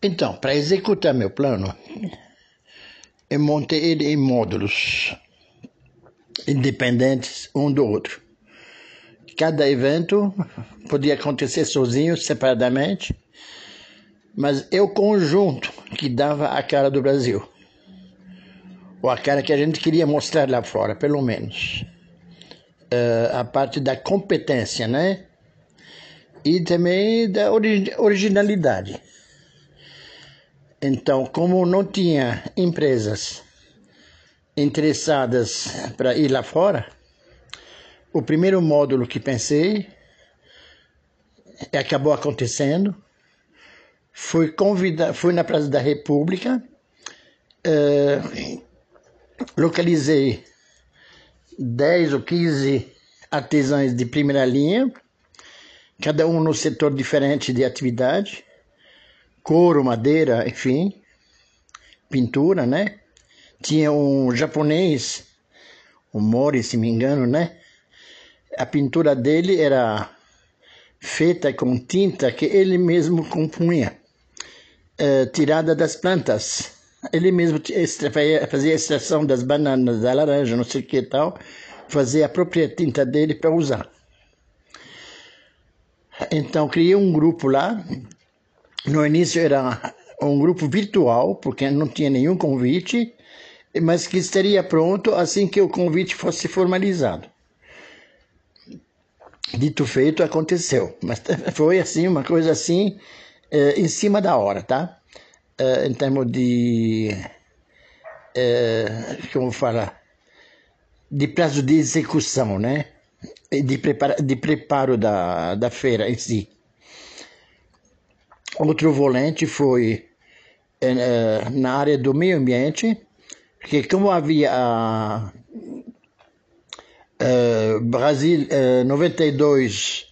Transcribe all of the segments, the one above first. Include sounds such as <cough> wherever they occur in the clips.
Então, para executar meu plano, eu montei ele em módulos independentes um do outro. Cada evento podia acontecer sozinho, separadamente, mas é o conjunto que dava a cara do Brasil. Ou a cara que a gente queria mostrar lá fora, pelo menos. Uh, a parte da competência, né? E também da originalidade. Então, como não tinha empresas interessadas para ir lá fora, o primeiro módulo que pensei acabou acontecendo. Fui convidado, fui na Praça da República, uh, localizei 10 ou 15 artesãos de primeira linha, cada um no setor diferente de atividade, couro, madeira, enfim, pintura, né? Tinha um japonês, o Mori, se me engano, né? A pintura dele era feita com tinta que ele mesmo compunha, eh, tirada das plantas. Ele mesmo fazia extração das bananas, da laranja, não sei o que tal, fazia a própria tinta dele para usar. Então criei um grupo lá. No início era um grupo virtual, porque não tinha nenhum convite mas que estaria pronto assim que o convite fosse formalizado. Dito feito, aconteceu, mas <laughs> foi assim, uma coisa assim, eh, em cima da hora, tá? Eh, em termos de. Eh, como falar? De prazo de execução, né? De, prepara, de preparo da, da feira em si. Outro volante foi na área do meio ambiente, porque como havia a uh, Brasil uh, 92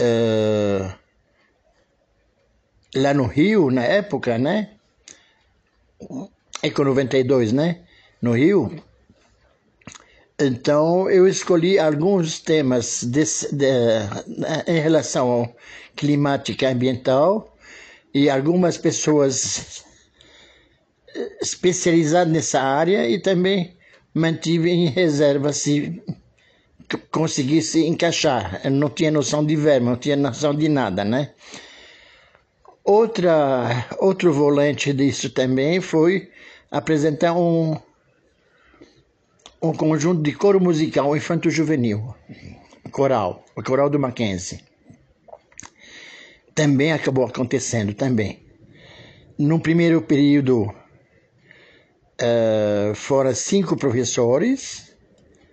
uh, lá no Rio, na época, né? É com 92, né? No Rio. Então eu escolhi alguns temas de, em relação ao climática ambiental e algumas pessoas especializado nessa área e também mantive em reserva se conseguisse encaixar. Eu não tinha noção de verbo, não tinha noção de nada, né? Outra, outro volante disso também foi apresentar um, um conjunto de coro musical infanto-juvenil, coral, o coral do Mackenzie. Também acabou acontecendo também. No primeiro período uh, fora cinco professores,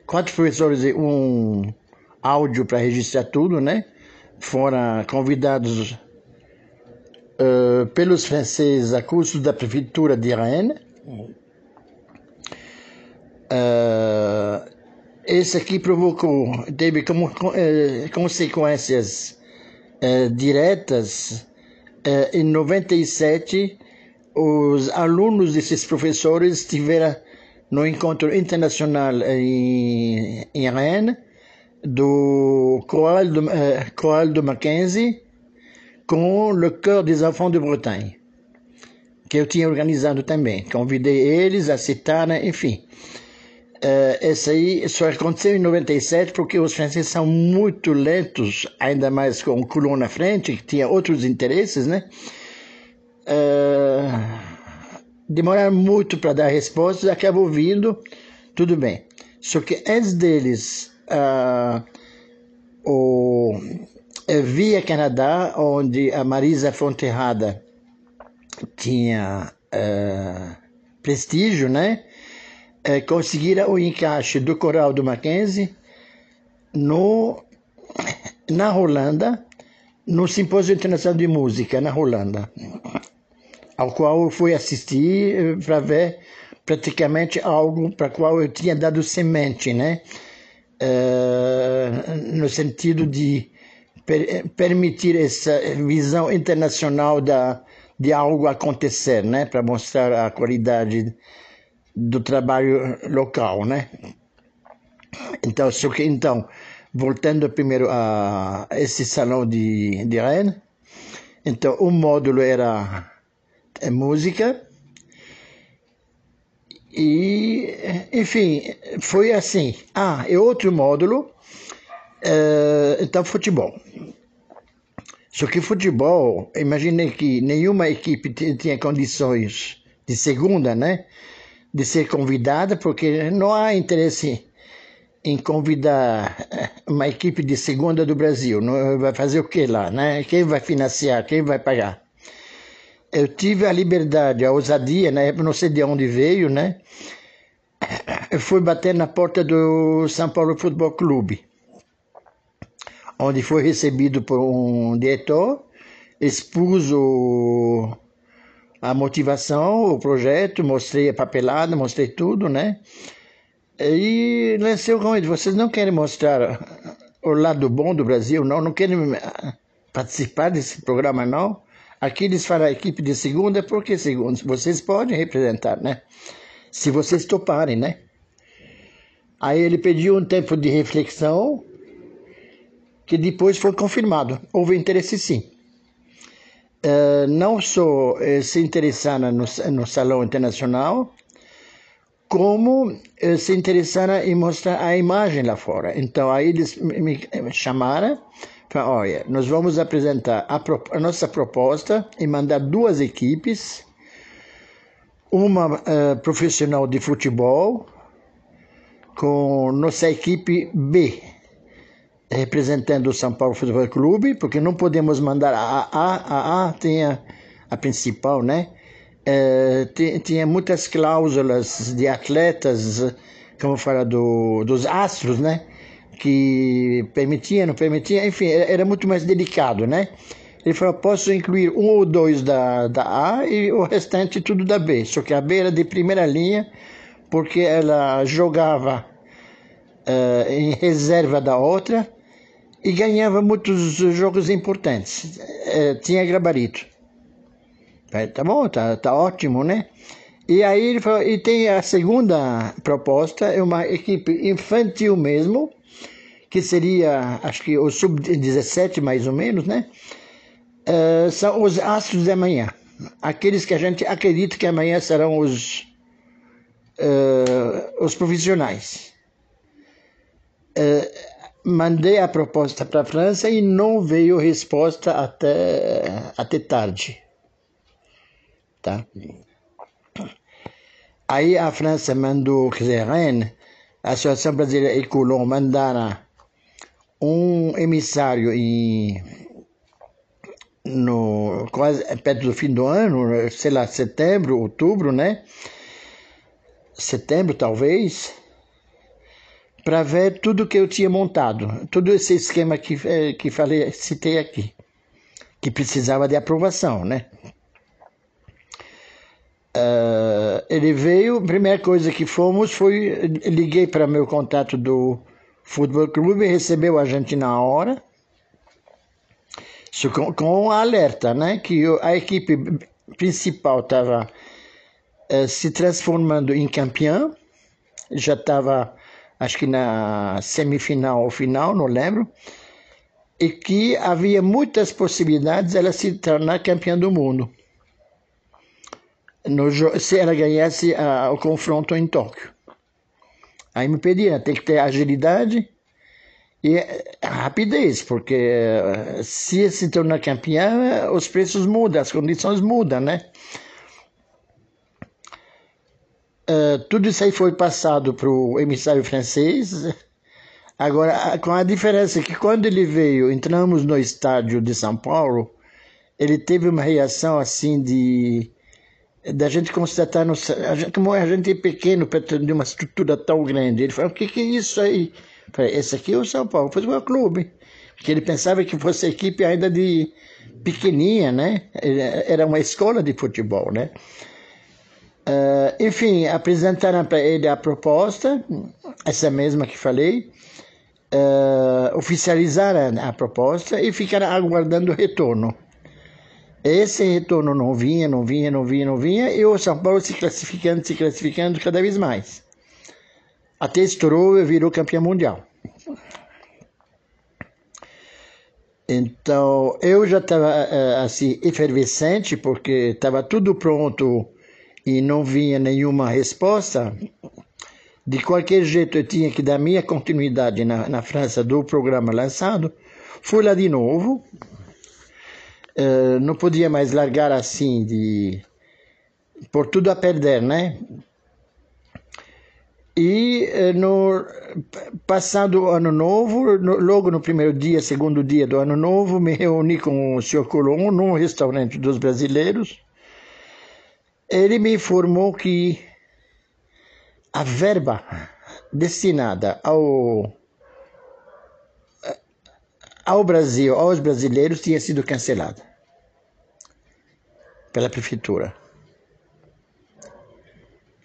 quatro professores e um áudio para registrar tudo, né? Foram convidados uh, pelos franceses a curso da prefeitura de Rennes. Uh, esse aqui provocou, teve como uh, consequências diretas em 97 os alunos desses professores estiveram no encontro internacional em, em Rennes do Choral do, Choral do Mackenzie com o Cœur des Enfants de Bretagne, que eu tinha organizado também. Convidei eles, aceitar, enfim. Uh, esse aí só aconteceu em 97 porque os franceses são muito lentos, ainda mais com o Coulon na frente, que tinha outros interesses, né? uh, demoraram muito para dar respostas, acabou vindo, tudo bem. Só que antes deles, uh, o eh, Via Canadá, onde a Marisa Fonterrada tinha uh, prestígio, né? Uh, conseguiram o encaixe do coral do Mackenzie no, na Holanda, no Simpósio Internacional de Música, na Holanda ao qual eu fui assistir eh, para ver praticamente algo para qual eu tinha dado semente, né? Uh, no sentido de per permitir essa visão internacional da, de algo acontecer, né? Para mostrar a qualidade do trabalho local, né? Então, só que, então voltando primeiro a esse salão de, de Rennes, então o módulo era é música. E, enfim, foi assim. Ah, e outro módulo, é, então futebol. Só que futebol, imaginei que nenhuma equipe tinha condições de segunda, né? De ser convidada, porque não há interesse em convidar uma equipe de segunda do Brasil. Não, vai fazer o que lá, né? Quem vai financiar? Quem vai pagar? Eu tive a liberdade, a ousadia, época não sei de onde veio, né? Eu fui bater na porta do São Paulo Futebol Clube onde foi recebido por um diretor, expus o, a motivação, o projeto, mostrei a papelada, mostrei tudo, né? E lancei o convite. Vocês não querem mostrar o lado bom do Brasil, não? Não querem participar desse programa, não? Aqui eles falam a equipe de segunda, porque segunda? Vocês podem representar, né? Se vocês toparem, né? Aí ele pediu um tempo de reflexão, que depois foi confirmado. Houve interesse sim. Uh, não só uh, se interessaram no, no Salão Internacional, como uh, se interessaram em mostrar a imagem lá fora. Então, aí eles me chamaram, falaram, olha, nós vamos apresentar a, a nossa proposta e mandar duas equipes, uma profissional de futebol, com nossa equipe B, representando o São Paulo Futebol Clube, porque não podemos mandar a A, a A tem a, a principal, né? É, tinha muitas cláusulas de atletas, como fala do, dos astros, né? Que permitia, não permitia, enfim, era, era, muito mais delicado, né? Ele falou: posso incluir um ou dois da, da A e o restante tudo da B. Só que a B era de primeira linha, porque ela jogava uh, em reserva da outra e ganhava muitos jogos importantes. É, tinha gabarito. Tá bom, tá, tá ótimo, né? E aí ele falou, e tem a segunda proposta, é uma equipe infantil mesmo, que seria, acho que o sub-17 mais ou menos, né? Uh, são os astros de amanhã. Aqueles que a gente acredita que amanhã serão os, uh, os profissionais. Uh, mandei a proposta para a França e não veio resposta até, até tarde. Tá? Aí a França mandou, quer dizer, a Associação Brasileira e Coulon mandaram um emissário em, no, quase perto do fim do ano, sei lá, setembro, outubro, né? Setembro, talvez para ver tudo que eu tinha montado, todo esse esquema que, eh, que falei, citei aqui, que precisava de aprovação, né? Uh, ele veio, a primeira coisa que fomos foi, liguei para meu contato do Futebol Clube, recebeu a gente na hora, com, com alerta, né, que a equipe principal estava uh, eh, se transformando em campeã, já estava acho que na semifinal ou final, não lembro, e que havia muitas possibilidades ela se tornar campeã do mundo. No, se ela ganhasse a, o confronto em Tóquio. Aí me pediram, tem que ter agilidade e rapidez, porque eh, se se tornar campeã, os preços mudam, as condições mudam, né? Uh, tudo isso aí foi passado para o emissário francês. Agora, com a diferença que quando ele veio, entramos no estádio de São Paulo, ele teve uma reação assim de da gente constatar, no, a gente, como a gente é pequeno perto de uma estrutura tão grande, ele falou, o que, que é isso aí? Eu falei, esse aqui é o São Paulo Futebol Clube. Porque ele pensava que fosse equipe ainda de pequenininha, né? Era uma escola de futebol, né? Uh, enfim, apresentaram para ele a proposta, essa mesma que falei, uh, oficializaram a proposta e ficaram aguardando o retorno. Esse retorno não vinha, não vinha, não vinha, não vinha, e o São Paulo se classificando, se classificando cada vez mais. Até estourou e virou campeão mundial. Então, eu já estava eh, assim, efervescente, porque estava tudo pronto e não vinha nenhuma resposta. De qualquer jeito, eu tinha que dar minha continuidade na, na França do programa lançado. Fui lá de novo. Uh, não podia mais largar assim, de por tudo a perder, né? E eh, no passado o ano novo, no, logo no primeiro dia, segundo dia do ano novo, me reuni com o senhor Colombo num restaurante dos brasileiros. Ele me informou que a verba destinada ao ao Brasil, aos brasileiros, tinha sido cancelada pela prefeitura.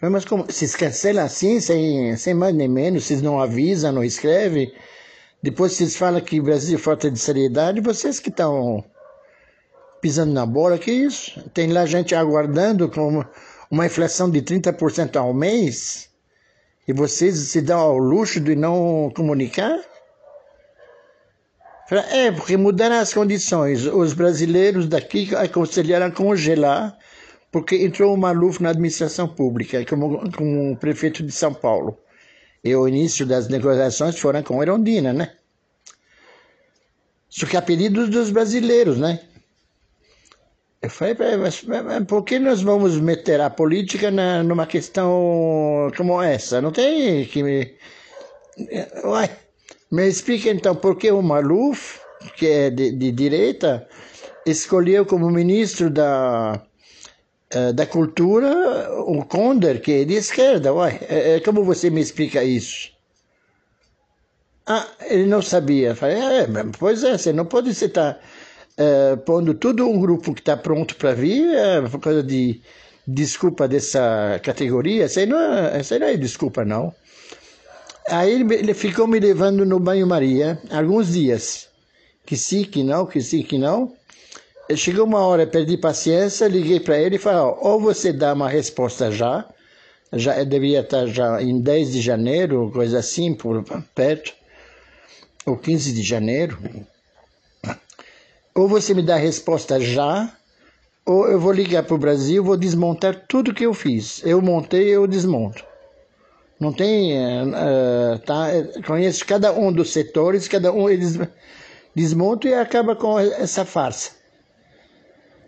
Mas como se cancela assim, sem, sem mais nem menos, vocês não avisam, não escrevem, depois vocês falam que o Brasil falta de seriedade, vocês que estão pisando na bola, que isso? Tem lá gente aguardando com uma inflação de 30% ao mês e vocês se dão ao luxo de não comunicar? É, porque mudaram as condições. Os brasileiros daqui aconselharam congelar porque entrou o Maluf na administração pública, como, como prefeito de São Paulo. E o início das negociações foram com Erondina, né? Só que apelidos dos brasileiros, né? Eu falei, mas, mas por que nós vamos meter a política na, numa questão como essa? Não tem que me. Uai, me explica então por que o Maluf, que é de, de direita, escolheu como ministro da, da cultura o Conder, que é de esquerda. Uai, é, é, como você me explica isso? Ah, ele não sabia. Falei, é, pois é, você não pode estar é, pondo todo um grupo que está pronto para vir é, por causa de desculpa dessa categoria. Isso aí não é, aí não é desculpa, não. Aí ele, ficou me levando no banho-maria alguns dias. Que sim, que não, que sim, que não. Chegou uma hora, perdi paciência, liguei para ele e falei, ou você dá uma resposta já, já devia estar já em 10 de janeiro, coisa assim, por perto, ou 15 de janeiro, ou você me dá a resposta já, ou eu vou ligar para o Brasil, vou desmontar tudo que eu fiz. Eu montei, eu desmonto. Não tem, uh, tá? Conheço cada um dos setores, cada um eles desmontam e acaba com essa farsa.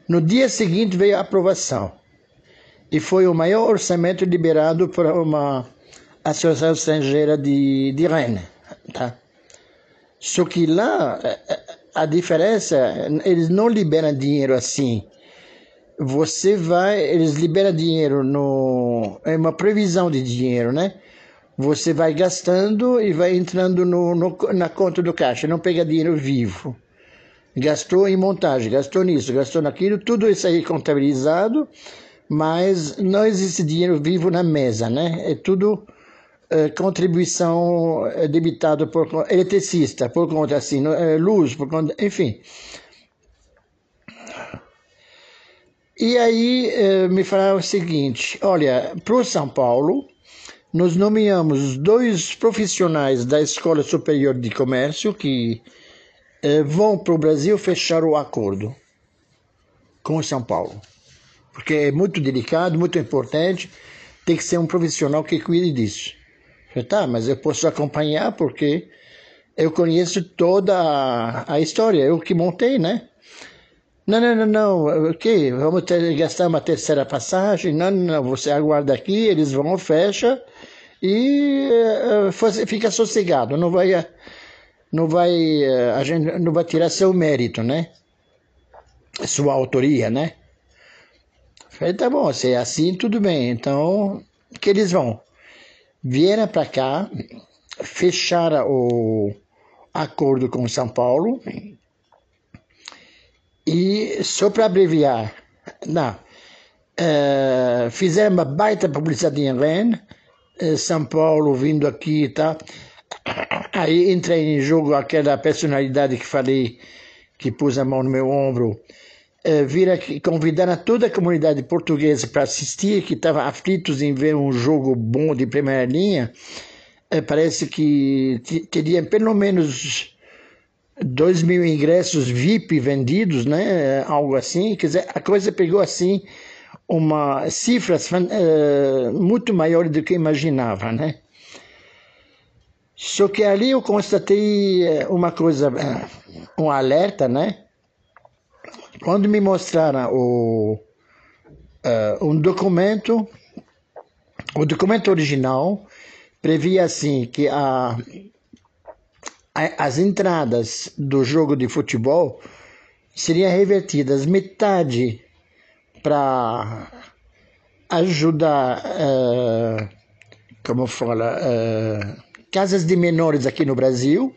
No dia seguinte veio a aprovação e foi o maior orçamento liberado por uma associação estrangeira de, de Rennes. Tá? Só que lá eh, a diferença, eles não liberam dinheiro assim. Você vai, eles liberam dinheiro no. É uma previsão de dinheiro, né? Você vai gastando e vai entrando no, no na conta do caixa, não pega dinheiro vivo gastou em montagem, gastou nisso, gastou naquilo, tudo isso aí contabilizado, mas não existe dinheiro vivo na mesa, né? É tudo contribuição é, debitada por eletricista, por conta assim, é, luz, por conta, enfim. E aí é, me falaram o seguinte: olha, para o São Paulo, nós nomeamos dois profissionais da Escola Superior de Comércio que vão para o Brasil fechar o acordo com São Paulo. Porque é muito delicado, muito importante, tem que ser um profissional que cuide disso. Eu, tá, mas eu posso acompanhar porque eu conheço toda a, a história, eu que montei, né? Não, não, não, não, o que? Vamos ter, gastar uma terceira passagem? Não, não, não, você aguarda aqui, eles vão, fecha e uh, fica sossegado, não vai não vai, eh, a gente não vai tirar seu mérito, né? Sua autoria, né? Falei, tá bom, se é assim, tudo bem. Então, que eles vão? Vieram para cá, fecharam o acordo com São Paulo e, só para abreviar, não, é, fizeram uma baita publicidade em Rennes, eh, São Paulo vindo aqui e tá? Aí entra em jogo aquela personalidade que falei, que pôs a mão no meu ombro, é, vira convidar a toda a comunidade portuguesa para assistir, que estava aflitos em ver um jogo bom de primeira linha. É, parece que teria pelo menos 2 mil ingressos VIP vendidos, né? Algo assim. Quer dizer, a coisa pegou assim uma cifras uh, muito maiores do que imaginava, né? Só que ali eu constatei eh, uma coisa, eh, um alerta, né? Quando me mostraram o, uh, um documento, o documento original previa assim que a, a, as entradas do jogo de futebol seriam revertidas metade para ajudar, uh, como fala, uh, casas de menores aqui no Brasil,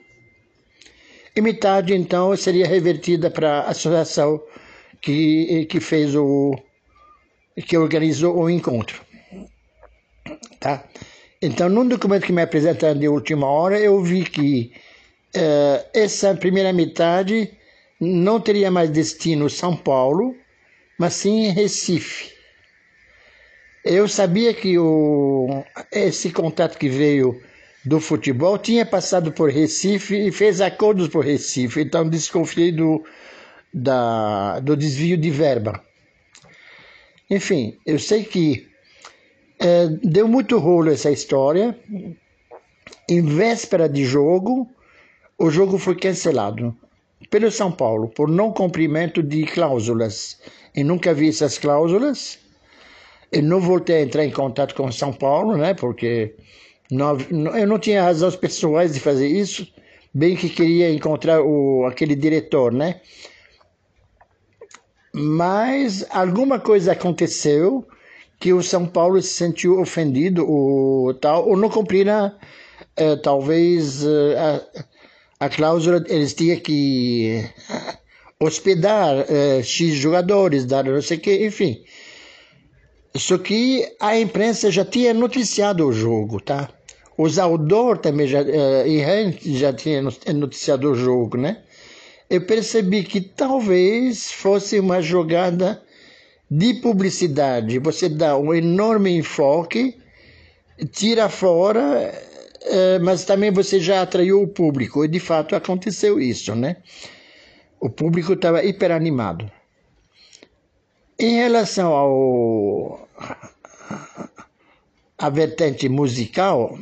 metade então seria revertida para a associação que, que fez o que organizou o encontro. Tá? Então, num documento que me apresentaram de última hora, eu vi que uh, essa primeira metade não teria mais destino São Paulo, mas sim Recife. Eu sabia que o, esse contato que veio do futebol tinha passado por Recife e fez acordos por Recife, então desconfiei do, da, do desvio de verba. Enfim, eu sei que é, deu muito rolo essa história. Em véspera de jogo, o jogo foi cancelado pelo São Paulo por não cumprimento de cláusulas. E nunca vi essas cláusulas. Eu não voltei a entrar em contato com São Paulo, né? Porque eu não tinha razões pessoais de fazer isso, bem que queria encontrar o, aquele diretor, né? Mas alguma coisa aconteceu que o São Paulo se sentiu ofendido ou tal, ou não cumpriram eh, talvez eh, a, a cláusula, eles tinham que hospedar eh, X jogadores, dar não sei o que, enfim. Só que a imprensa já tinha noticiado o jogo, tá? O Zaldor também já, uh, já tinha noticiado o jogo, né? Eu percebi que talvez fosse uma jogada de publicidade. Você dá um enorme enfoque, tira fora, uh, mas também você já atraiu o público. E de fato aconteceu isso, né? O público estava hiperanimado. Em relação ao a vertente musical,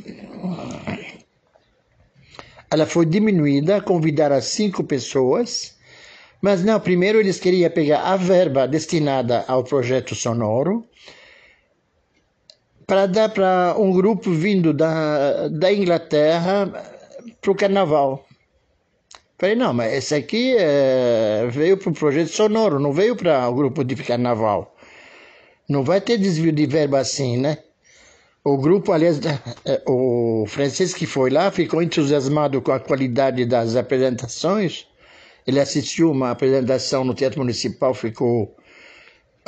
ela foi diminuída, convidaram cinco pessoas, mas não, primeiro eles queriam pegar a verba destinada ao projeto sonoro para dar para um grupo vindo da, da Inglaterra para o carnaval. Falei, não, mas esse aqui é, veio para o projeto sonoro, não veio para o grupo de carnaval. Não vai ter desvio de verba assim, né? O grupo, aliás, é, <laughs> o Francisco que foi lá ficou entusiasmado com a qualidade das apresentações. Ele assistiu uma apresentação no Teatro Municipal, ficou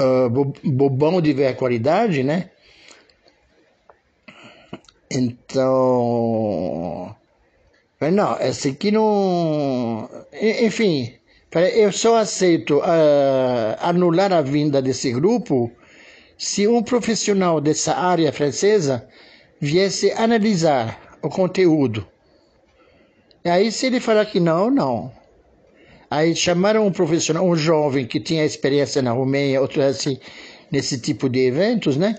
uh, bobão de ver a qualidade, né? Então, não, esse aqui não. Enfim, eu só aceito uh, anular a vinda desse grupo se um profissional dessa área francesa viesse analisar o conteúdo. Aí, se ele falar que não, não. Aí chamaram um profissional, um jovem que tinha experiência na Romênia, outro assim, nesse tipo de eventos, né?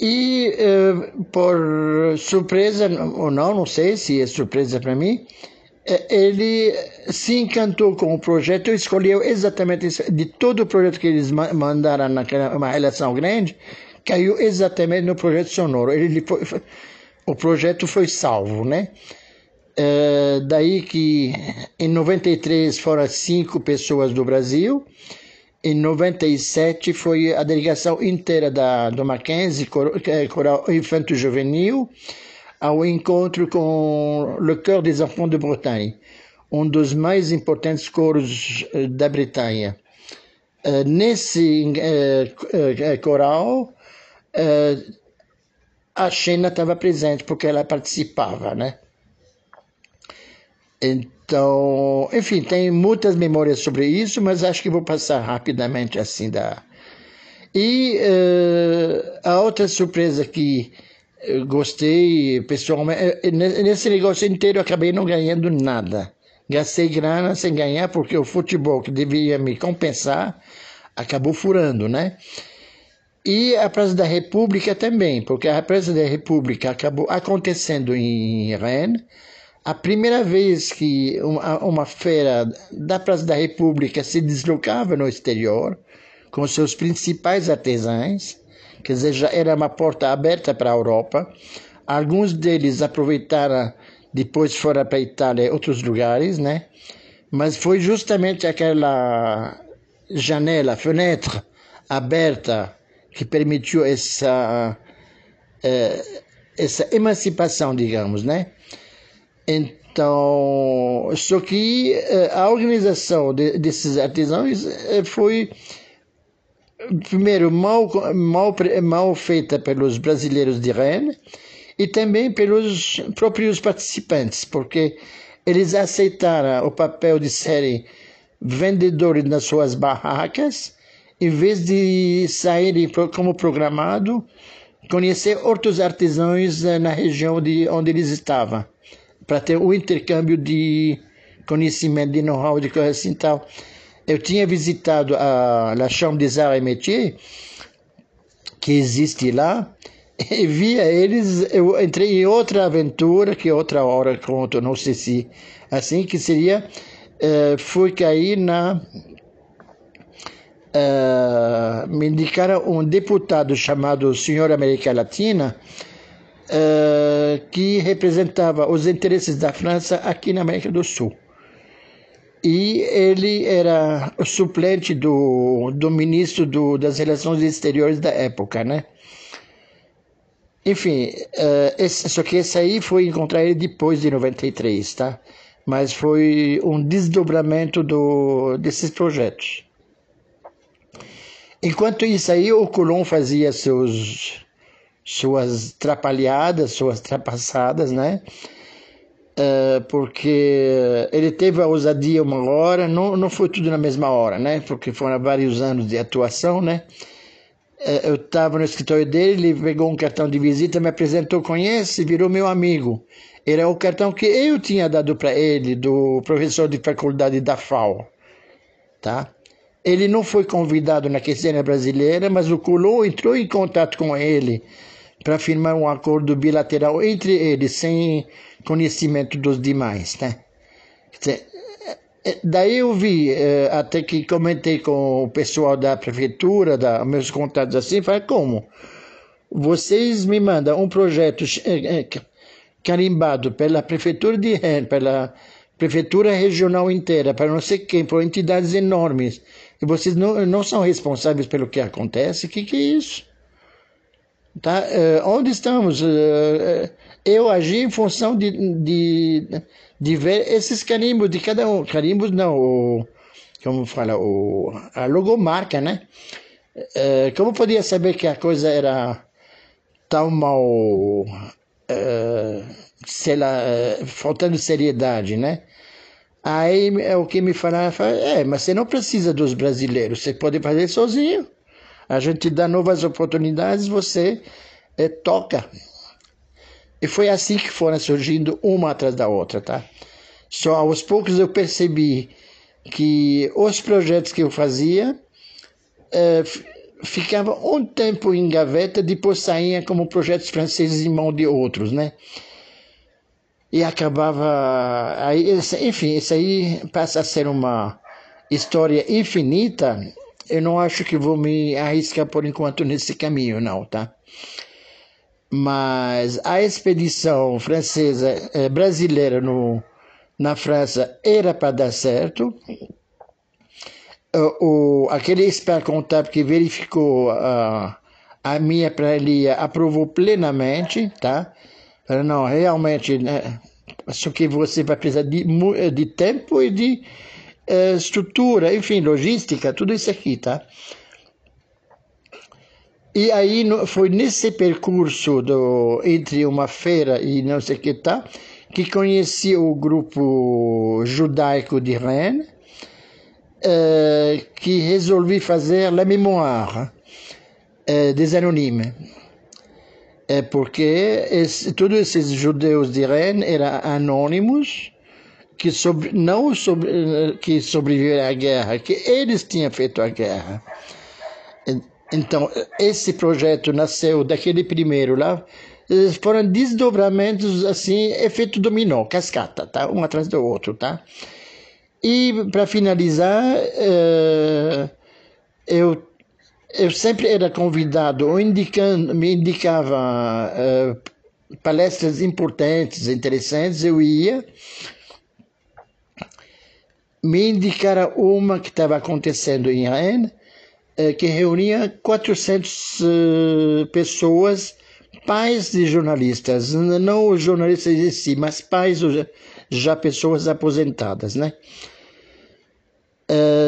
E uh, por surpresa ou não, não sei se é surpresa para mim, ele se encantou com o projeto, escolheu exatamente de todo o projeto que eles mandaram naquela uma relação grande, caiu exatamente no projeto sonoro. Ele foi, o projeto foi salvo, né? É, daí que em 93 foram cinco pessoas do Brasil, em 97 foi a delegação inteira da, do Mackenzie, é, Coral Infanto Juvenil, ao encontro com Le Cœur des Enfants de Bretagne, um dos mais importantes coros eh, da Bretanha. Uh, nesse uh, coral, uh, a Xena estava presente porque ela participava, né? Então, enfim, tem muitas memórias sobre isso, mas acho que vou passar rapidamente assim da. E a outra surpresa que gostei pessoalmente. Eh, nesse negócio inteiro acabei não ganhando nada. gastei grana sem ganhar, porque o futebol que devia me compensar acabou furando, né? E a Praça da República também, porque a Praça da República acabou acontecendo em Rennes. A primeira vez que uma, uma feira da Praça da República se deslocava no exterior, com seus principais artesãos, quer dizer, já era uma porta aberta para a Europa. Alguns deles aproveitaram, depois foram para a Itália e outros lugares, né? Mas foi justamente aquela janela, fenêtre aberta que permitiu essa, eh, essa emancipação, digamos, né? Então, só que eh, a organização de, desses artesãos eh, foi primeiro mal, mal, mal feita pelos brasileiros de Rennes e também pelos próprios participantes, porque eles aceitaram o papel de serem vendedores nas suas barracas em vez de saírem como programado, conhecer outros artesãos eh, na região de onde eles estavam, para ter o um intercâmbio de conhecimento, de know-how, de coisa assim tal. Eu tinha visitado a La Chambre des Arts et Métiers, que existe lá, <laughs> e via eles, eu entrei em outra aventura, que outra hora conto, não sei se assim, que seria, uh, fui cair na uh, me indicaram um deputado chamado Senhor América Latina, uh, que representava os interesses da França aqui na América do Sul. E ele era suplente do, do ministro do, das Relações Exteriores da época, né? Enfim, uh, esse, só que esse aí foi encontrar ele depois de 93, tá? Mas foi um desdobramento do, desses projetos. Enquanto isso aí, o Colombo fazia seus, suas trapalhadas, suas trapassadas, né? Uh, porque ele teve a ousadia uma hora, não, não foi tudo na mesma hora, né? Porque foram vários anos de atuação, né? Uh, eu estava no escritório dele, ele pegou um cartão de visita, me apresentou, conhece, virou meu amigo. Era o cartão que eu tinha dado para ele, do professor de faculdade da FAO, tá? Ele não foi convidado na questão brasileira, mas o Coulon entrou em contato com ele para firmar um acordo bilateral entre eles, sem conhecimento dos demais. Né? Daí eu vi, eh, até que comentei com o pessoal da prefeitura, da, meus contatos assim, falei, como? Vocês me mandam um projeto carimbado pela prefeitura de Rennes, pela prefeitura regional inteira, para não sei quem, por entidades enormes, e vocês não, não são responsáveis pelo que acontece, o que, que é isso? Tá? Onde estamos? Eu agi em função de, de, de ver esses carimbos de cada um. Carimbos não, o, como fala, o, a logomarca, né? Uh, como podia saber que a coisa era tão mal, sei lá, faltando seriedade, né? Aí é o que me falaram, é, mas você não precisa dos brasileiros, você pode fazer sozinho. A gente dá novas oportunidades, você é, toca. E foi assim que foram surgindo uma atrás da outra, tá? Só aos poucos eu percebi que os projetos que eu fazia é, ficavam um tempo em gaveta, depois saíam como projetos franceses em mão de outros, né? e acabava. Aí, enfim, isso aí passa a ser uma história infinita. Eu não acho que vou me arriscar por enquanto nesse caminho, não, tá? Mas a expedição francesa, eh, brasileira no, na França era para dar certo. O, o, aquele expert contábil que verificou a, a minha planilha aprovou plenamente, tá? Não, realmente, né, só que você vai precisar de, de tempo e de uh, estrutura, enfim, logística, tudo isso aqui, tá? E aí foi nesse percurso do, entre uma feira e não sei o que tá, que conheci o grupo judaico de Rennes, uh, que resolvi fazer La Mémoire uh, des Anonymes é porque esse, todos esses judeus de Rennes eram anônimos que sobre, não sobre, que sobreviveram à guerra, que eles tinham feito a guerra. Então, esse projeto nasceu daquele primeiro lá, foram desdobramentos assim, efeito dominó, cascata, tá? Um atrás do outro, tá? E para finalizar, uh, eu eu sempre era convidado ou indicando, me indicava uh, palestras importantes, interessantes, eu ia. Me indicaram uma que estava acontecendo em Rennes, uh, que reunia 400 uh, pessoas, pais de jornalistas, não os jornalistas em si, mas pais, já pessoas aposentadas, né?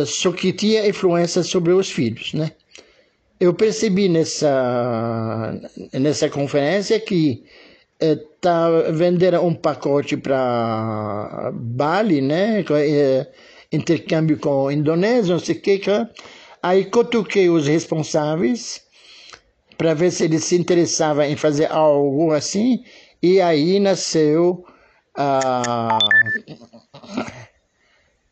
só que tinha influência sobre os filhos, né? eu percebi nessa, nessa conferência que eh, vendendo um pacote para Bali, né? Eh, intercâmbio com a Indonésia, não sei o que. Aí cutuquei os responsáveis para ver se eles se interessavam em fazer algo assim. E aí nasceu a.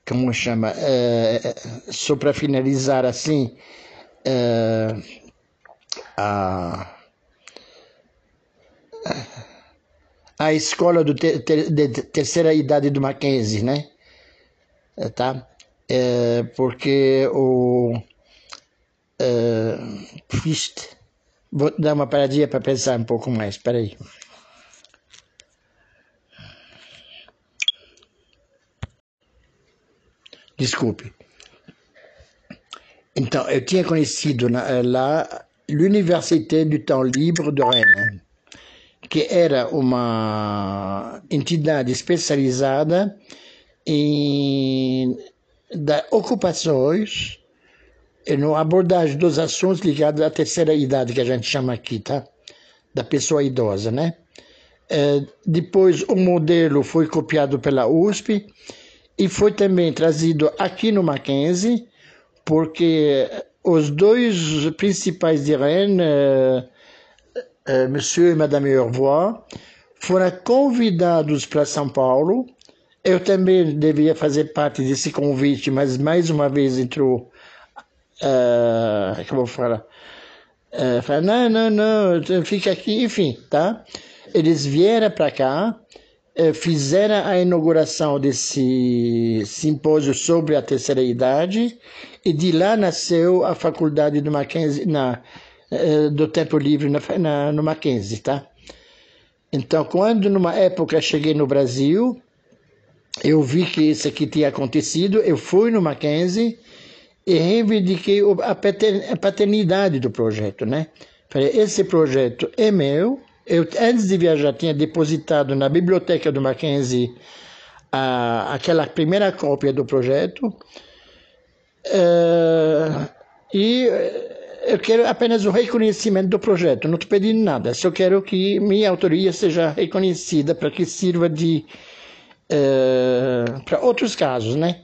Como chama? É, só para finalizar assim é, a, a escola do ter, ter, de terceira idade do Mackenzie, né? É, tá? É, porque o. É, vou dar uma paradinha para pensar um pouco mais, espera aí. Desculpe. Então, eu tinha conhecido eh, lá l'Université du Temps Libre de Rennes, que era uma entidade especializada em da ocupações e no abordagem dos assuntos ligados à terceira idade, que a gente chama aqui, tá? Da pessoa idosa, né? É, depois o modelo foi copiado pela USP e foi também trazido aqui no Mackenzie porque os dois principais de Rennes, uh, uh, Monsieur e Madame Urvois, foram convidados para São Paulo. Eu também devia fazer parte desse convite, mas mais uma vez entrou. Uh, eu falar? Uh, fala, não, não, não, fica aqui, enfim, tá? Eles vieram para cá, fizeram a inauguração desse simpósio sobre a terceira idade e de lá nasceu a faculdade do Mackenzie, na, eh, do Tempo Livre na, na, no Mackenzie, tá? Então, quando numa época cheguei no Brasil, eu vi que isso aqui tinha acontecido, eu fui no Mackenzie e reivindiquei a paternidade do projeto, né? Falei, esse projeto é meu. Eu, antes de viajar, tinha depositado na biblioteca do Mackenzie a, aquela primeira cópia do projeto. Uh, e eu quero apenas o reconhecimento do projeto, não estou pedindo nada, só quero que minha autoria seja reconhecida para que sirva de uh, para outros casos, né?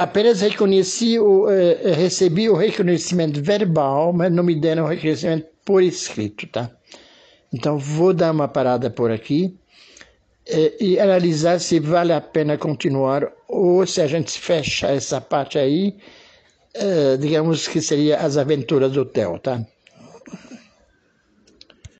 Apenas reconheci o, uh, recebi o reconhecimento verbal, mas não me deram o reconhecimento por escrito, tá? Então vou dar uma parada por aqui e analisar se vale a pena continuar ou se a gente fecha essa parte aí, digamos que seria as aventuras do Theo, tá?